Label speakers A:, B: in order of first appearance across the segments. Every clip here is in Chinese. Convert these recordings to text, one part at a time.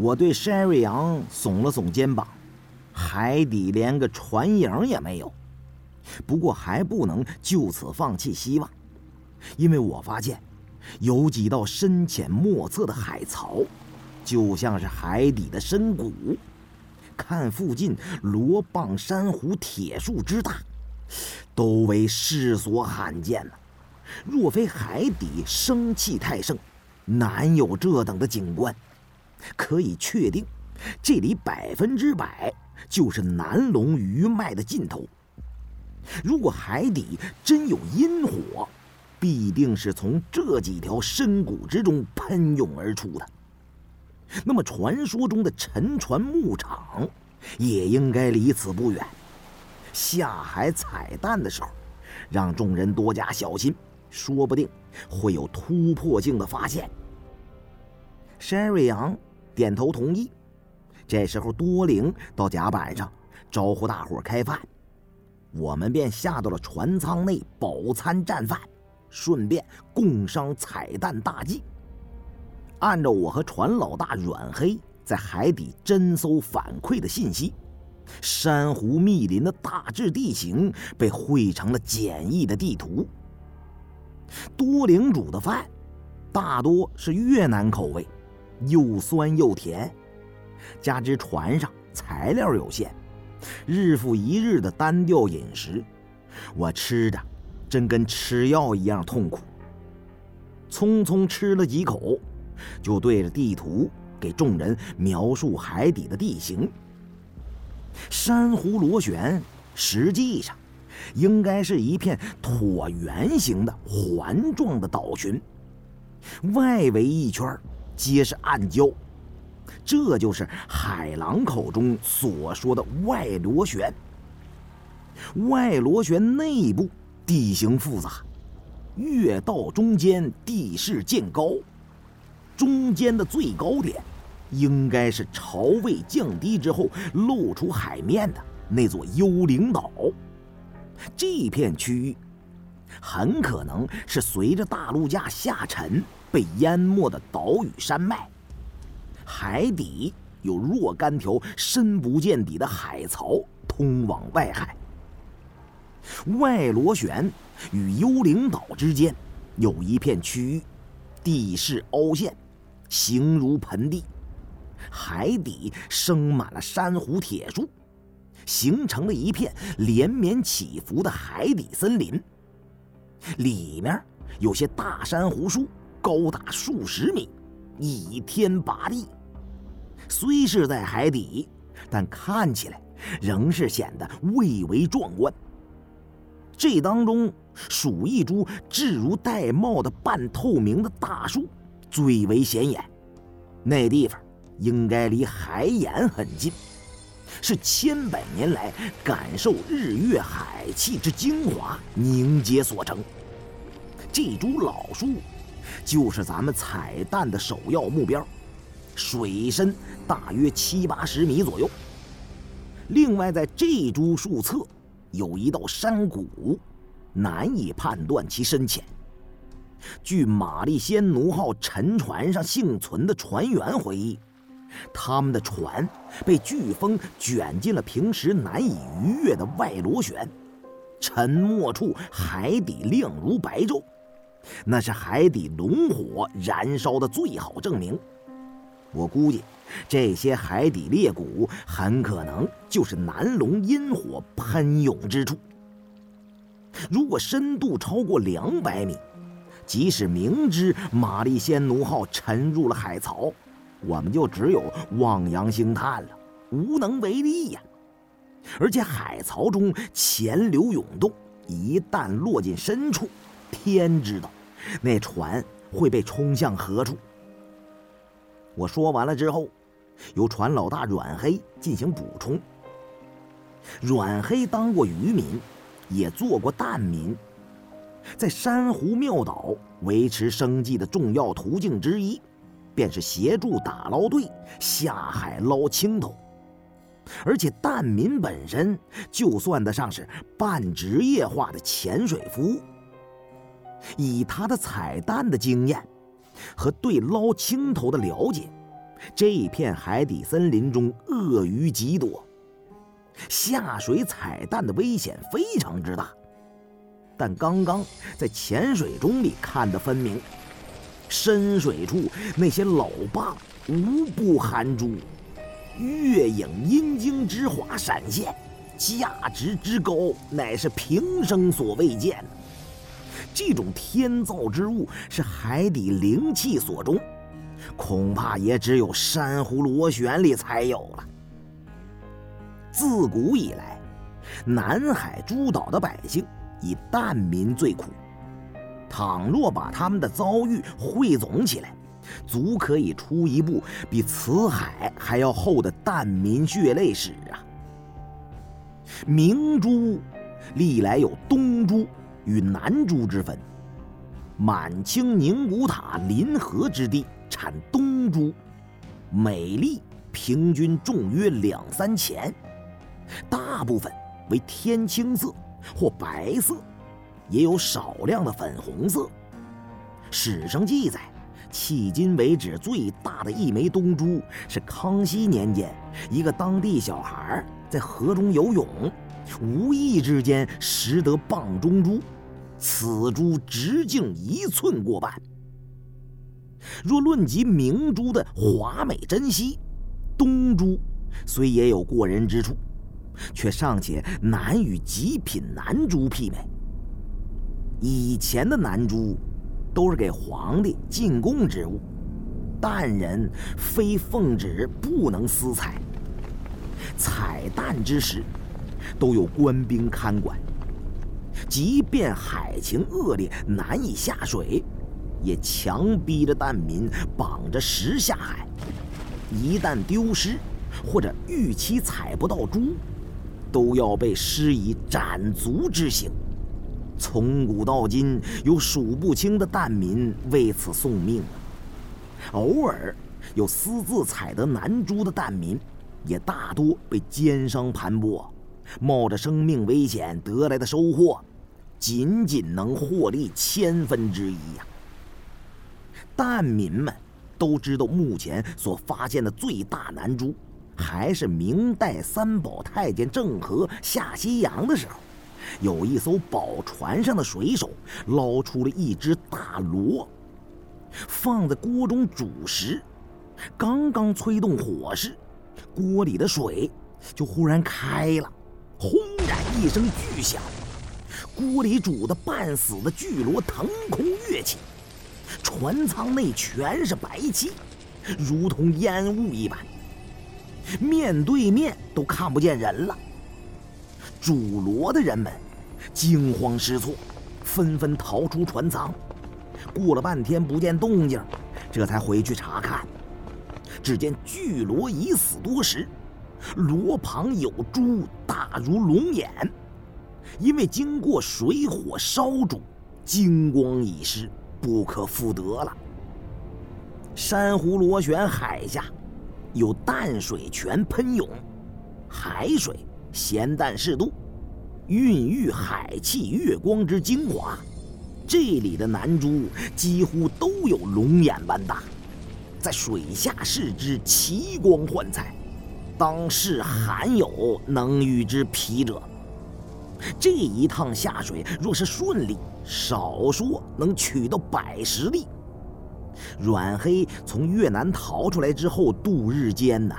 A: 我对山瑞阳耸了耸肩膀，海底连个船影也没有。不过还不能就此放弃希望，因为我发现有几道深浅莫测的海槽，就像是海底的深谷。看附近罗蚌、珊瑚、铁树之大，都为世所罕见了。若非海底生气太盛，难有这等的景观。可以确定，这里百分之百就是南龙余脉的尽头。如果海底真有阴火，必定是从这几条深谷之中喷涌而出的。那么，传说中的沉船牧场也应该离此不远。下海采蛋的时候，让众人多加小心，说不定会有突破性的发现。山瑞阳点头同意。这时候，多灵到甲板上招呼大伙开饭。我们便下到了船舱内饱餐战饭，顺便共商彩蛋大计。按照我和船老大阮黑在海底侦搜反馈的信息，珊瑚密林的大致地形被绘成了简易的地图。多灵煮的饭大多是越南口味，又酸又甜，加之船上材料有限。日复一日的单调饮食，我吃的真跟吃药一样痛苦。匆匆吃了几口，就对着地图给众人描述海底的地形。珊瑚螺旋实际上应该是一片椭圆形的环状的岛群，外围一圈皆是暗礁。这就是海狼口中所说的外螺旋。外螺旋内部地形复杂，越到中间地势渐高，中间的最高点应该是潮位降低之后露出海面的那座幽灵岛。这片区域很可能是随着大陆架下沉被淹没的岛屿山脉。海底有若干条深不见底的海槽通往外海。外螺旋与幽灵岛之间有一片区域，地势凹陷，形如盆地，海底生满了珊瑚铁树，形成了一片连绵起伏的海底森林。里面有些大珊瑚树，高达数十米，倚天拔地。虽是在海底，但看起来仍是显得蔚为壮观。这当中数一株质如玳瑁的半透明的大树最为显眼，那地方应该离海眼很近，是千百年来感受日月海气之精华凝结所成。这株老树就是咱们彩蛋的首要目标。水深大约七八十米左右。另外，在这株树侧有一道山谷，难以判断其深浅。据玛丽仙奴号沉船上幸存的船员回忆，他们的船被飓风卷进了平时难以逾越的外螺旋，沉没处海底亮如白昼，那是海底龙火燃烧的最好证明。我估计，这些海底裂谷很可能就是南龙阴火喷涌之处。如果深度超过两百米，即使明知玛丽仙奴号沉入了海槽，我们就只有望洋兴叹了，无能为力呀。而且海槽中潜流涌动，一旦落进深处，天知道那船会被冲向何处。我说完了之后，由船老大阮黑进行补充。阮黑当过渔民，也做过蛋民，在珊瑚庙岛维持生计的重要途径之一，便是协助打捞队下海捞青头。而且蛋民本身就算得上是半职业化的潜水服。以他的彩蛋的经验。和对捞青头的了解，这片海底森林中鳄鱼极多，下水彩蛋的危险非常之大。但刚刚在潜水钟里看得分明，深水处那些老蚌无不含珠，月影阴茎之华闪现，价值之高乃是平生所未见。这种天造之物是海底灵气所中。恐怕也只有珊瑚螺旋里才有了。自古以来，南海诸岛的百姓以蛋民最苦。倘若把他们的遭遇汇总起来，足可以出一部比辞海还要厚的蛋民血泪史啊！明珠历来有东珠与南珠之分，满清宁古塔临河之地。产东珠，每粒平均重约两三钱，大部分为天青色或白色，也有少量的粉红色。史上记载，迄今为止最大的一枚东珠是康熙年间一个当地小孩在河中游泳，无意之间拾得蚌中珠，此珠直径一寸过半。若论及明珠的华美珍稀，东珠虽也有过人之处，却尚且难与极品南珠媲美。以前的南珠都是给皇帝进贡之物，但人非奉旨不能私采。采蛋之时，都有官兵看管，即便海情恶劣，难以下水。也强逼着蛋民绑着石下海，一旦丢失或者逾期采不到珠，都要被施以斩足之刑。从古到今，有数不清的蛋民为此送命。偶尔有私自采得南珠的蛋民，也大多被奸商盘剥，冒着生命危险得来的收获，仅仅能获利千分之一呀。蛋民们都知道，目前所发现的最大南珠，还是明代三宝太监郑和下西洋的时候，有一艘宝船上的水手捞出了一只大螺，放在锅中煮食，刚刚催动火势，锅里的水就忽然开了，轰然一声巨响，锅里煮的半死的巨螺腾空跃起。船舱内全是白气，如同烟雾一般，面对面都看不见人了。煮螺的人们惊慌失措，纷纷逃出船舱。过了半天不见动静，这才回去查看，只见巨螺已死多时，螺旁有珠大如龙眼，因为经过水火烧煮，精光已失。不可复得了。珊瑚螺旋海下，有淡水泉喷涌，海水咸淡适度，孕育海气月光之精华。这里的南珠几乎都有龙眼般大，在水下视之奇光幻彩，当世罕有能与之匹者。这一趟下水若是顺利，少说能取到百十粒。阮黑从越南逃出来之后，度日艰难，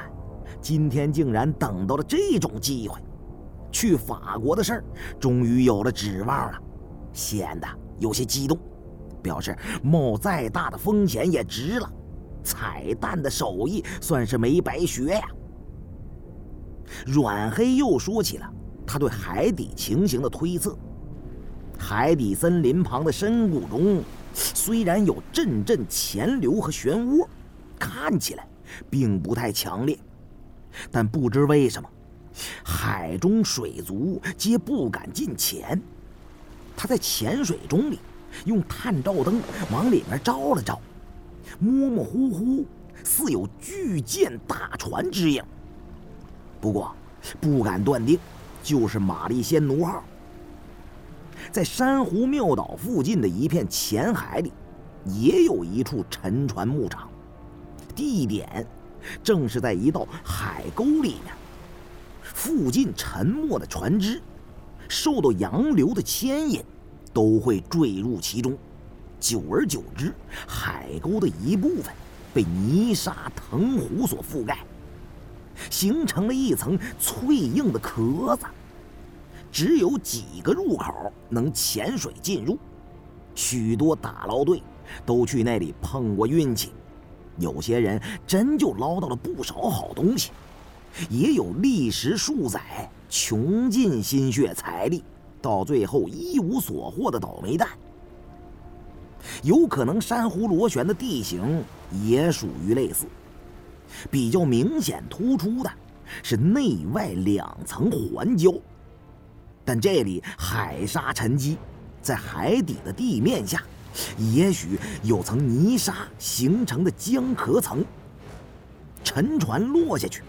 A: 今天竟然等到了这种机会，去法国的事儿终于有了指望了，显得有些激动，表示冒再大的风险也值了。彩蛋的手艺算是没白学呀。阮黑又说起了他对海底情形的推测。海底森林旁的深谷中，虽然有阵阵潜流和漩涡，看起来并不太强烈，但不知为什么，海中水族皆不敢近前。他在潜水钟里用探照灯往里面照了照，模模糊糊，似有巨舰大船之影。不过，不敢断定，就是玛丽仙奴号。在珊瑚庙岛附近的一片浅海里，也有一处沉船牧场，地点正是在一道海沟里面。附近沉没的船只，受到洋流的牵引，都会坠入其中。久而久之，海沟的一部分被泥沙、藤壶所覆盖，形成了一层脆硬的壳子。只有几个入口能潜水进入，许多打捞队都去那里碰过运气，有些人真就捞到了不少好东西。也有历时数载、穷尽心血财力，到最后一无所获的倒霉蛋。有可能珊瑚螺旋的地形也属于类似，比较明显突出的是内外两层环礁，但这里海沙沉积，在海底的地面下，也许有层泥沙形成的浆壳层，沉船落下去。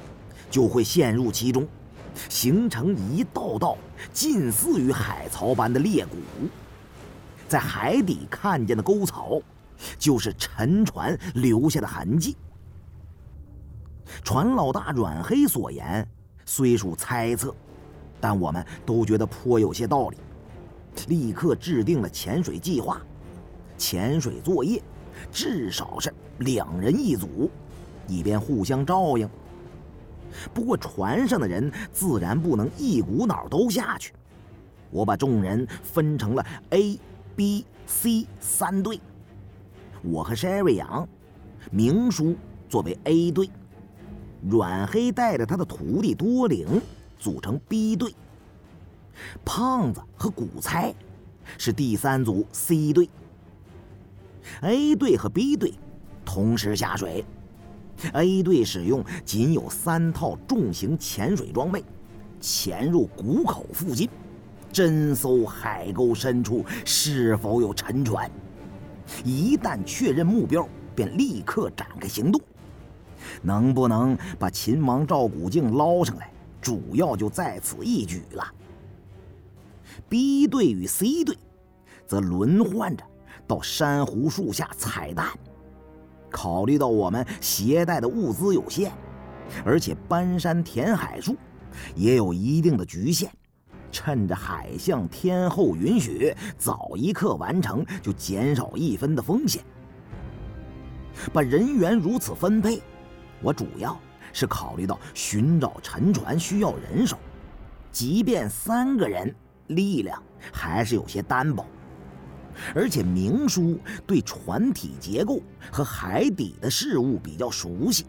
A: 就会陷入其中，形成一道道近似于海槽般的裂谷。在海底看见的沟槽，就是沉船留下的痕迹。船老大阮黑所言虽属猜测，但我们都觉得颇有些道理，立刻制定了潜水计划。潜水作业至少是两人一组，以便互相照应。不过，船上的人自然不能一股脑都下去。我把众人分成了 A、B、C 三队，我和 Sherry 杨、明叔作为 A 队，阮黑带着他的徒弟多灵组成 B 队，胖子和古猜是第三组 C 队。A 队和 B 队同时下水。A 队使用仅有三套重型潜水装备，潜入谷口附近，侦搜海沟深处是否有沉船。一旦确认目标，便立刻展开行动。能不能把秦王赵古镜捞上来，主要就在此一举了。B 队与 C 队则轮换着到珊瑚树下采蛋。考虑到我们携带的物资有限，而且搬山填海术也有一定的局限，趁着海象天后允许，早一刻完成，就减少一分的风险。把人员如此分配，我主要是考虑到寻找沉船需要人手，即便三个人，力量还是有些单薄。而且明叔对船体结构和海底的事物比较熟悉，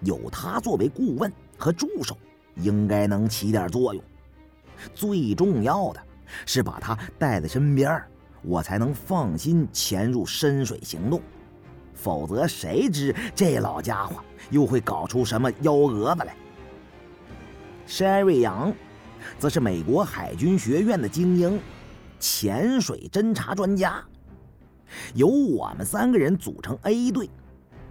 A: 有他作为顾问和助手，应该能起点作用。最重要的是把他带在身边，我才能放心潜入深水行动。否则，谁知这老家伙又会搞出什么幺蛾子来？Sherry 杨，则是美国海军学院的精英。潜水侦察专家，由我们三个人组成 A 队，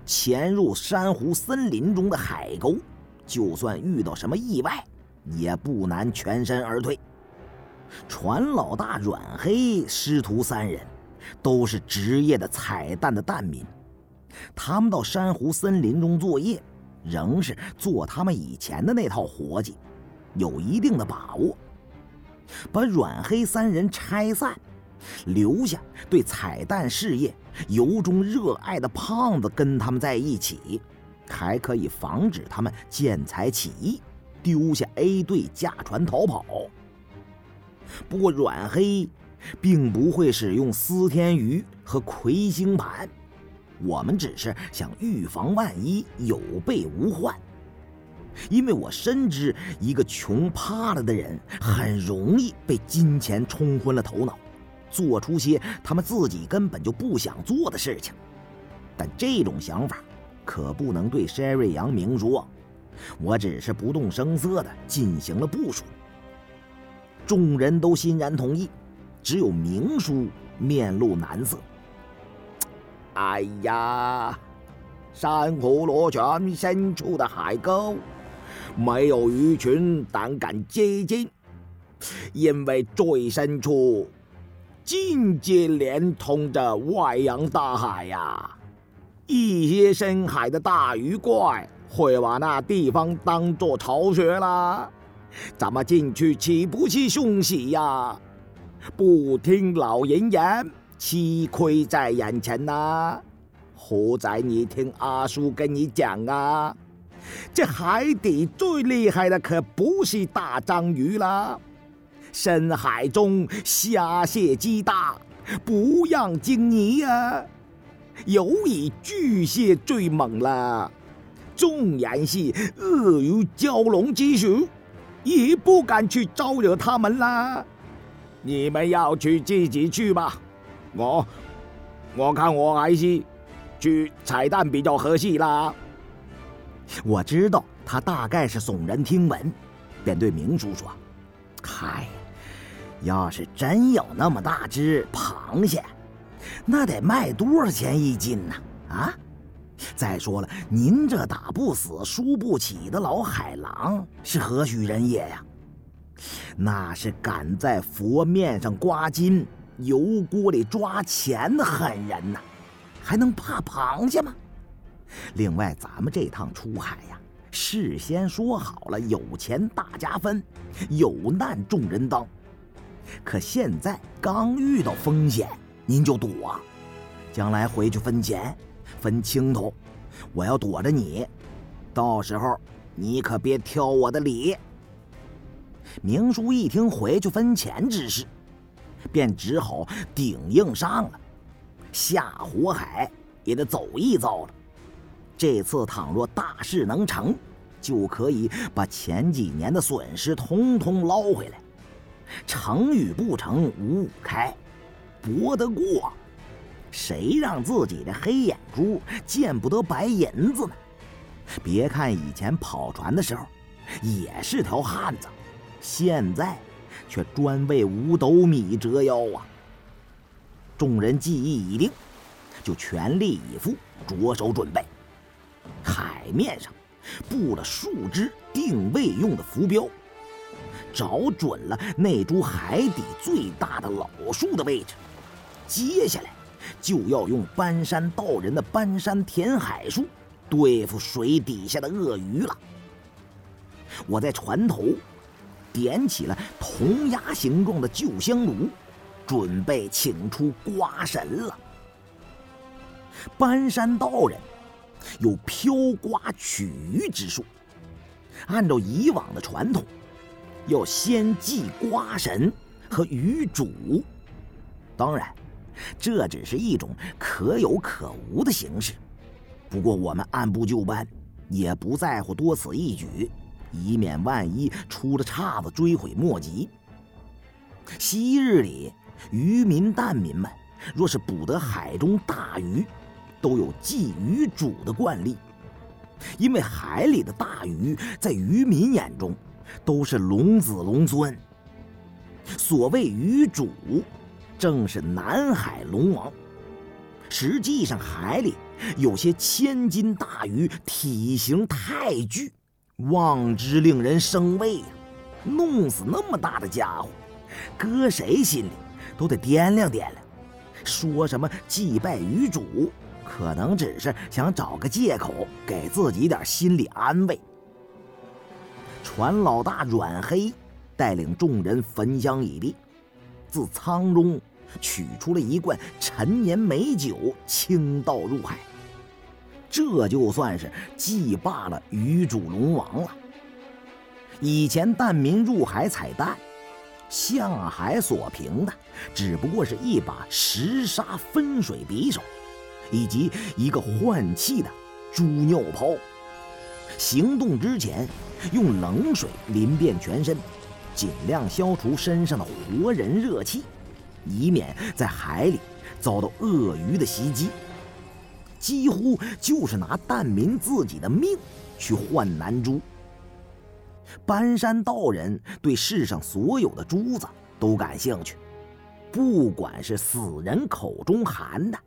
A: 潜入珊瑚森林中的海沟，就算遇到什么意外，也不难全身而退。船老大阮黑师徒三人，都是职业的采蛋的蛋民，他们到珊瑚森林中作业，仍是做他们以前的那套活计，有一定的把握。把阮黑三人拆散，留下对彩蛋事业由衷热爱的胖子跟他们在一起，还可以防止他们见财起意，丢下 A 队驾船逃跑。不过阮黑并不会使用司天鱼和魁星盘，我们只是想预防万一，有备无患。因为我深知，一个穷怕了的人很容易被金钱冲昏了头脑，做出些他们自己根本就不想做的事情。但这种想法可不能对 Sherry 杨明说，我只是不动声色地进行了部署。众人都欣然同意，只有明叔面露难色。哎呀，珊瑚螺旋深处的海沟。没有鱼群胆敢接近，因为最深处境界连通着外洋大海呀。一些深海的大鱼怪会把那地方当做巢穴啦。咱们进去岂不是凶喜呀？不听老人言，吃亏在眼前呐！虎仔你听阿叔跟你讲啊，这海底最厉害的可不是大章鱼啦，深海中虾蟹鸡大，不让惊你呀。尤以巨蟹最猛了，纵然是鳄鱼、蛟龙、之属，也不敢去招惹他们啦。你们要去自己去吧，我我看我还是去彩蛋比较合适啦。我知道他大概是耸人听闻，便对明叔说：“嗨，要是真有那么大只螃蟹，那得卖多少钱一斤呢？啊！再说了，您这打不死、输不起的老海狼是何许人也呀？”那是敢在佛面上刮金、油锅里抓钱的狠人呐，还能怕螃蟹吗？另外，咱们这趟出海呀，事先说好了，有钱大家分，有难众人当。可现在刚遇到风险，您就躲，将来回去分钱、分清头，我要躲着你，到时候你可别挑我的理。明叔一听回去分钱之事，便只好顶硬上了，下火海也得走一遭了。这次倘若大事能成，就可以把前几年的损失通通捞回来。成与不成五五开，搏得过，谁让自己的黑眼珠见不得白银子呢？别看以前跑船的时候，也是条汉子。现在，却专为五斗米折腰啊！众人计议已定，就全力以赴，着手准备。海面上布了数只定位用的浮标，找准了那株海底最大的老树的位置。接下来，就要用搬山道人的搬山填海术对付水底下的鳄鱼了。我在船头。点起了铜牙形状的旧香炉，准备请出瓜神了。搬山道人有飘瓜取鱼之术，按照以往的传统，要先祭瓜神和鱼主。当然，这只是一种可有可无的形式。不过我们按部就班，也不在乎多此一举。以免万一出了岔子，追悔莫及。昔日里，渔民、蛋民们若是捕得海中大鱼，都有祭鱼主的惯例，因为海里的大鱼在渔民眼中都是龙子龙孙。所谓鱼主，正是南海龙王。实际上，海里有些千斤大鱼，体型太巨。望之令人生畏呀！弄死那么大的家伙，搁谁心里都得掂量掂量。说什么祭拜鱼主，可能只是想找个借口给自己点心理安慰。船老大阮黑带领众人焚香已毕，自舱中取出了一罐陈年美酒，倾倒入海。这就算是祭罢了鱼主龙王了。以前蛋民入海采蛋，向海所凭的只不过是一把石沙分水匕首，以及一个换气的猪尿泡。行动之前，用冷水淋遍全身，尽量消除身上的活人热气，以免在海里遭到鳄鱼的袭击。几乎就是拿蛋民自己的命去换南珠。搬山道人对世上所有的珠子都感兴趣，不管是死人口中含的，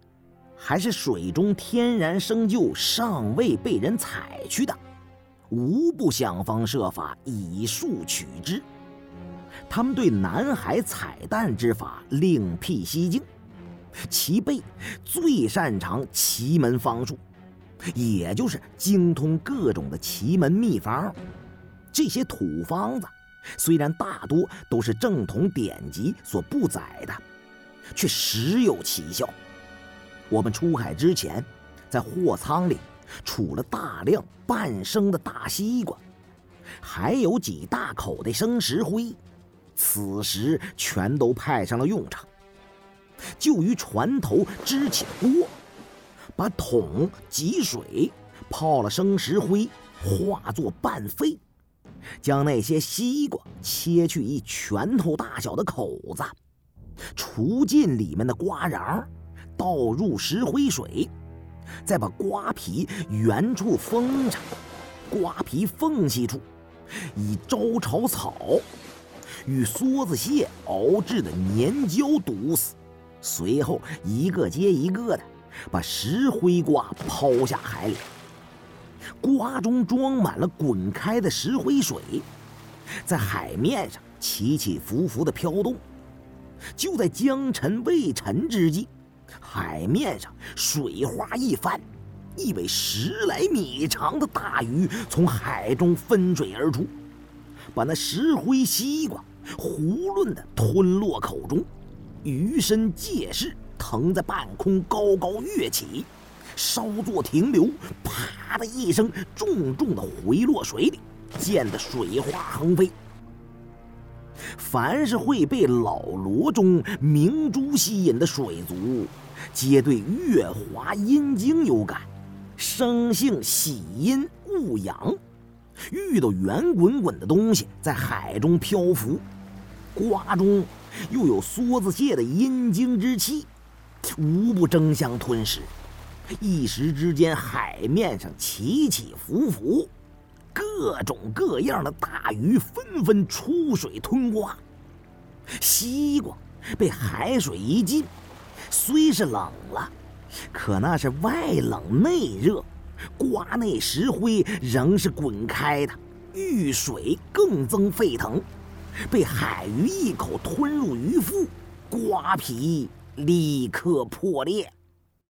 A: 还是水中天然生就尚未被人采去的，无不想方设法以术取之。他们对南海采蛋之法另辟蹊径。其辈最擅长奇门方术，也就是精通各种的奇门秘方。这些土方子虽然大多都是正统典籍所不载的，却实有奇效。我们出海之前，在货舱里储了大量半生的大西瓜，还有几大口的生石灰，此时全都派上了用场。就于船头支起锅。把桶挤水，泡了生石灰，化作半飞，将那些西瓜切去一拳头大小的口子，除尽里面的瓜瓤，倒入石灰水，再把瓜皮原处封上，瓜皮缝隙处以招潮草与梭子蟹熬制的粘胶堵死，随后一个接一个的。把石灰瓜抛下海里，瓜中装满了滚开的石灰水，在海面上起起伏伏的飘动。就在江沉未沉之际，海面上水花一翻，一尾十来米长的大鱼从海中分水而出，把那石灰西瓜囫囵的吞落口中，鱼身借势。腾在半空，高高跃起，稍作停留，啪的一声，重重的回落水里，溅得水花横飞。凡是会被老罗中明珠吸引的水族，皆对月华阴经有感，生性喜阴恶阳，遇到圆滚滚的东西在海中漂浮，瓜中又有梭子蟹的阴精之气。无不争相吞食，一时之间，海面上起起伏伏，各种各样的大鱼纷纷出水吞瓜。西瓜被海水一浸，虽是冷了，可那是外冷内热，瓜内石灰仍是滚开的，遇水更增沸腾，被海鱼一口吞入鱼腹，瓜皮。立刻破裂。